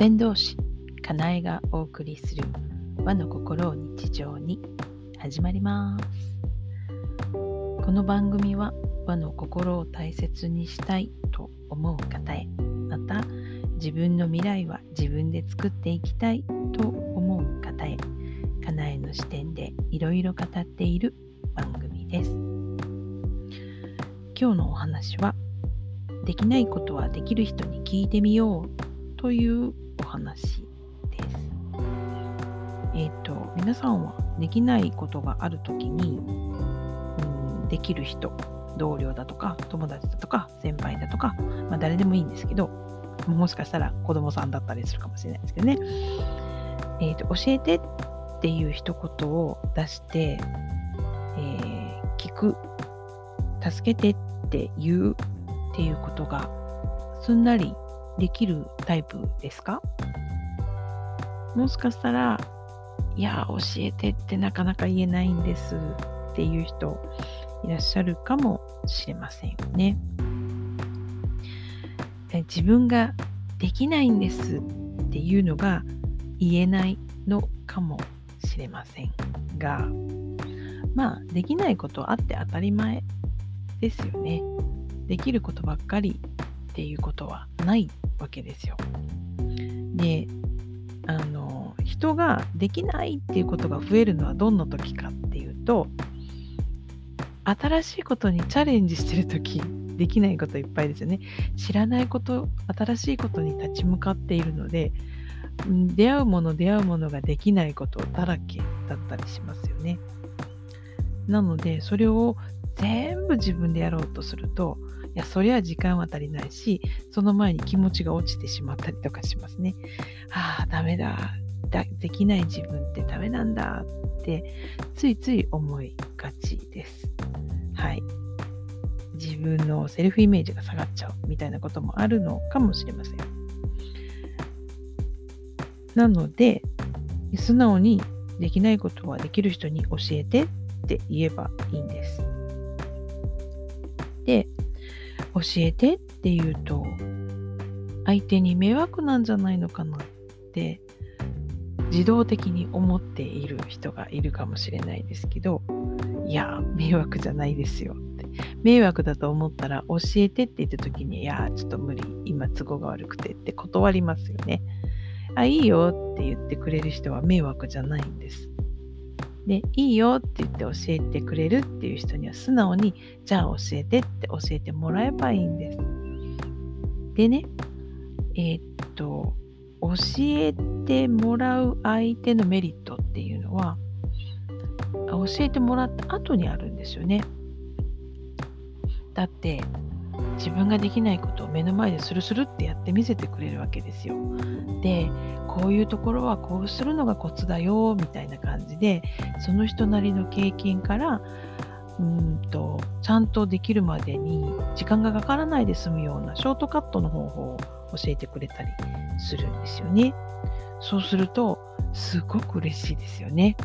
船同士かなえがお送りする和の心を日常に始まります。この番組は和の心を大切にしたいと思う方へまた自分の未来は自分で作っていきたいと思う方へかなえの視点でいろいろ語っている番組です。今日のお話はできないことはできる人に聞いてみようというお話です。えっ、ー、と、皆さんはできないことがあるときに、うん、できる人、同僚だとか、友達だとか、先輩だとか、まあ、誰でもいいんですけど、もしかしたら子供さんだったりするかもしれないですけどね。えっ、ー、と、教えてっていう一言を出して、えー、聞く、助けてって言うっていうことがすんなりできるタイプですか？もしかしたら、いや、教えてってなかなか言えないんですっていう人いらっしゃるかもしれませんよね。自分ができないんですっていうのが言えないのかもしれませんが、まあ、できないことあって当たり前ですよね。できることばっかりっていうことはないわけですよ。であの人ができないっていうことが増えるのはどんな時かっていうと新しいことにチャレンジしてる時できないこといっぱいですよね。知らないこと新しいことに立ち向かっているので出会うもの出会うものができないことだらけだったりしますよね。なのでそれを全部自分でやろうとするといや、そりゃ時間は足りないし、その前に気持ちが落ちてしまったりとかしますね。ああ、ダメだ。だできない自分ってダメなんだってついつい思いがちです。はい。自分のセルフイメージが下がっちゃうみたいなこともあるのかもしれません。なので、素直にできないことはできる人に教えてって言えばいいんです。で、教えてって言うと相手に迷惑なんじゃないのかなって自動的に思っている人がいるかもしれないですけどいや迷惑じゃないですよって。迷惑だと思ったら教えてって言った時にいやちょっと無理今都合が悪くてって断りますよね。あいいよって言ってくれる人は迷惑じゃないんです。で、いいよって言って教えてくれるっていう人には素直に、じゃあ教えてって教えてもらえばいいんです。でね、えー、っと、教えてもらう相手のメリットっていうのは、教えてもらった後にあるんですよね。だって、自分ができないことを目の前でスルスルってやって見せてくれるわけですよ。でこういうところはこうするのがコツだよみたいな感じでその人なりの経験からうんとちゃんとできるまでに時間がかからないで済むようなショートカットの方法を教えてくれたりするんですよね。そうするとすごく嬉しいですよね。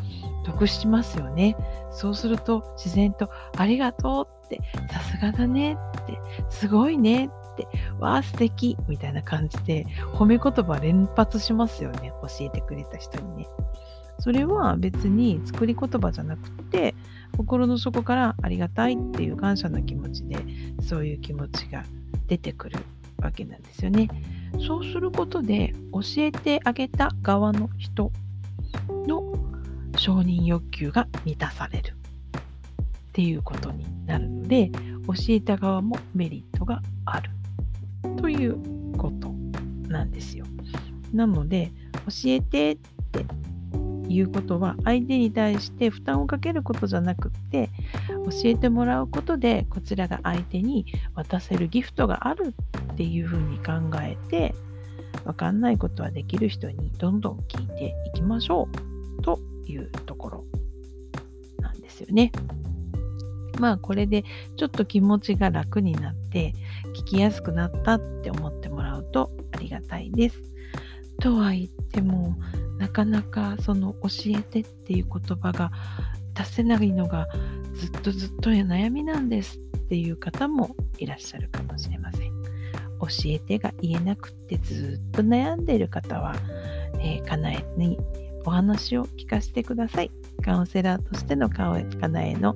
得しますよね。そうすると自然とありがとうって、さすがだねって、すごいねって、わあ素敵みたいな感じで褒め言葉連発しますよね。教えてくれた人にね。それは別に作り言葉じゃなくて、心の底からありがたいっていう感謝の気持ちで、そういう気持ちが出てくるわけなんですよね。そうすることで教えてあげた側の人の承認欲求が満たされるっていうことになるので教えた側もメリットがあるということなんですよ。なので教えてっていうことは相手に対して負担をかけることじゃなくって教えてもらうことでこちらが相手に渡せるギフトがあるっていうふうに考えて分かんないことはできる人にどんどん聞いていきましょうというところなんですよね。まあこれでちょっと気持ちが楽になって聞きやすくなったって思ってもらうとありがたいです。とは言ってもなかなかその教えてっていう言葉が出せないのがずっとずっと悩みなんですっていう方もいらっしゃるかもしれません。教えてが言えなくってずっと悩んでいる方は、えー、かなえにお話を聞かせてください。カウンセラーとしてのかなえの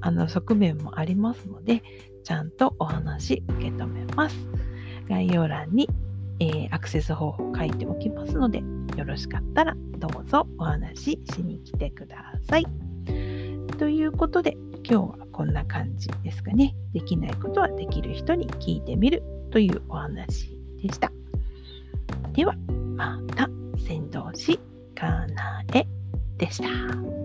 あの側面もありますので、ちゃんとお話受け止めます。概要欄に、えー、アクセス方法書いておきますので、よろしかったらどうぞお話ししに来てください。ということで、今日はこんな感じですかね。できないことはできる人に聞いてみるというお話でした。では、また、先導しかなえでした。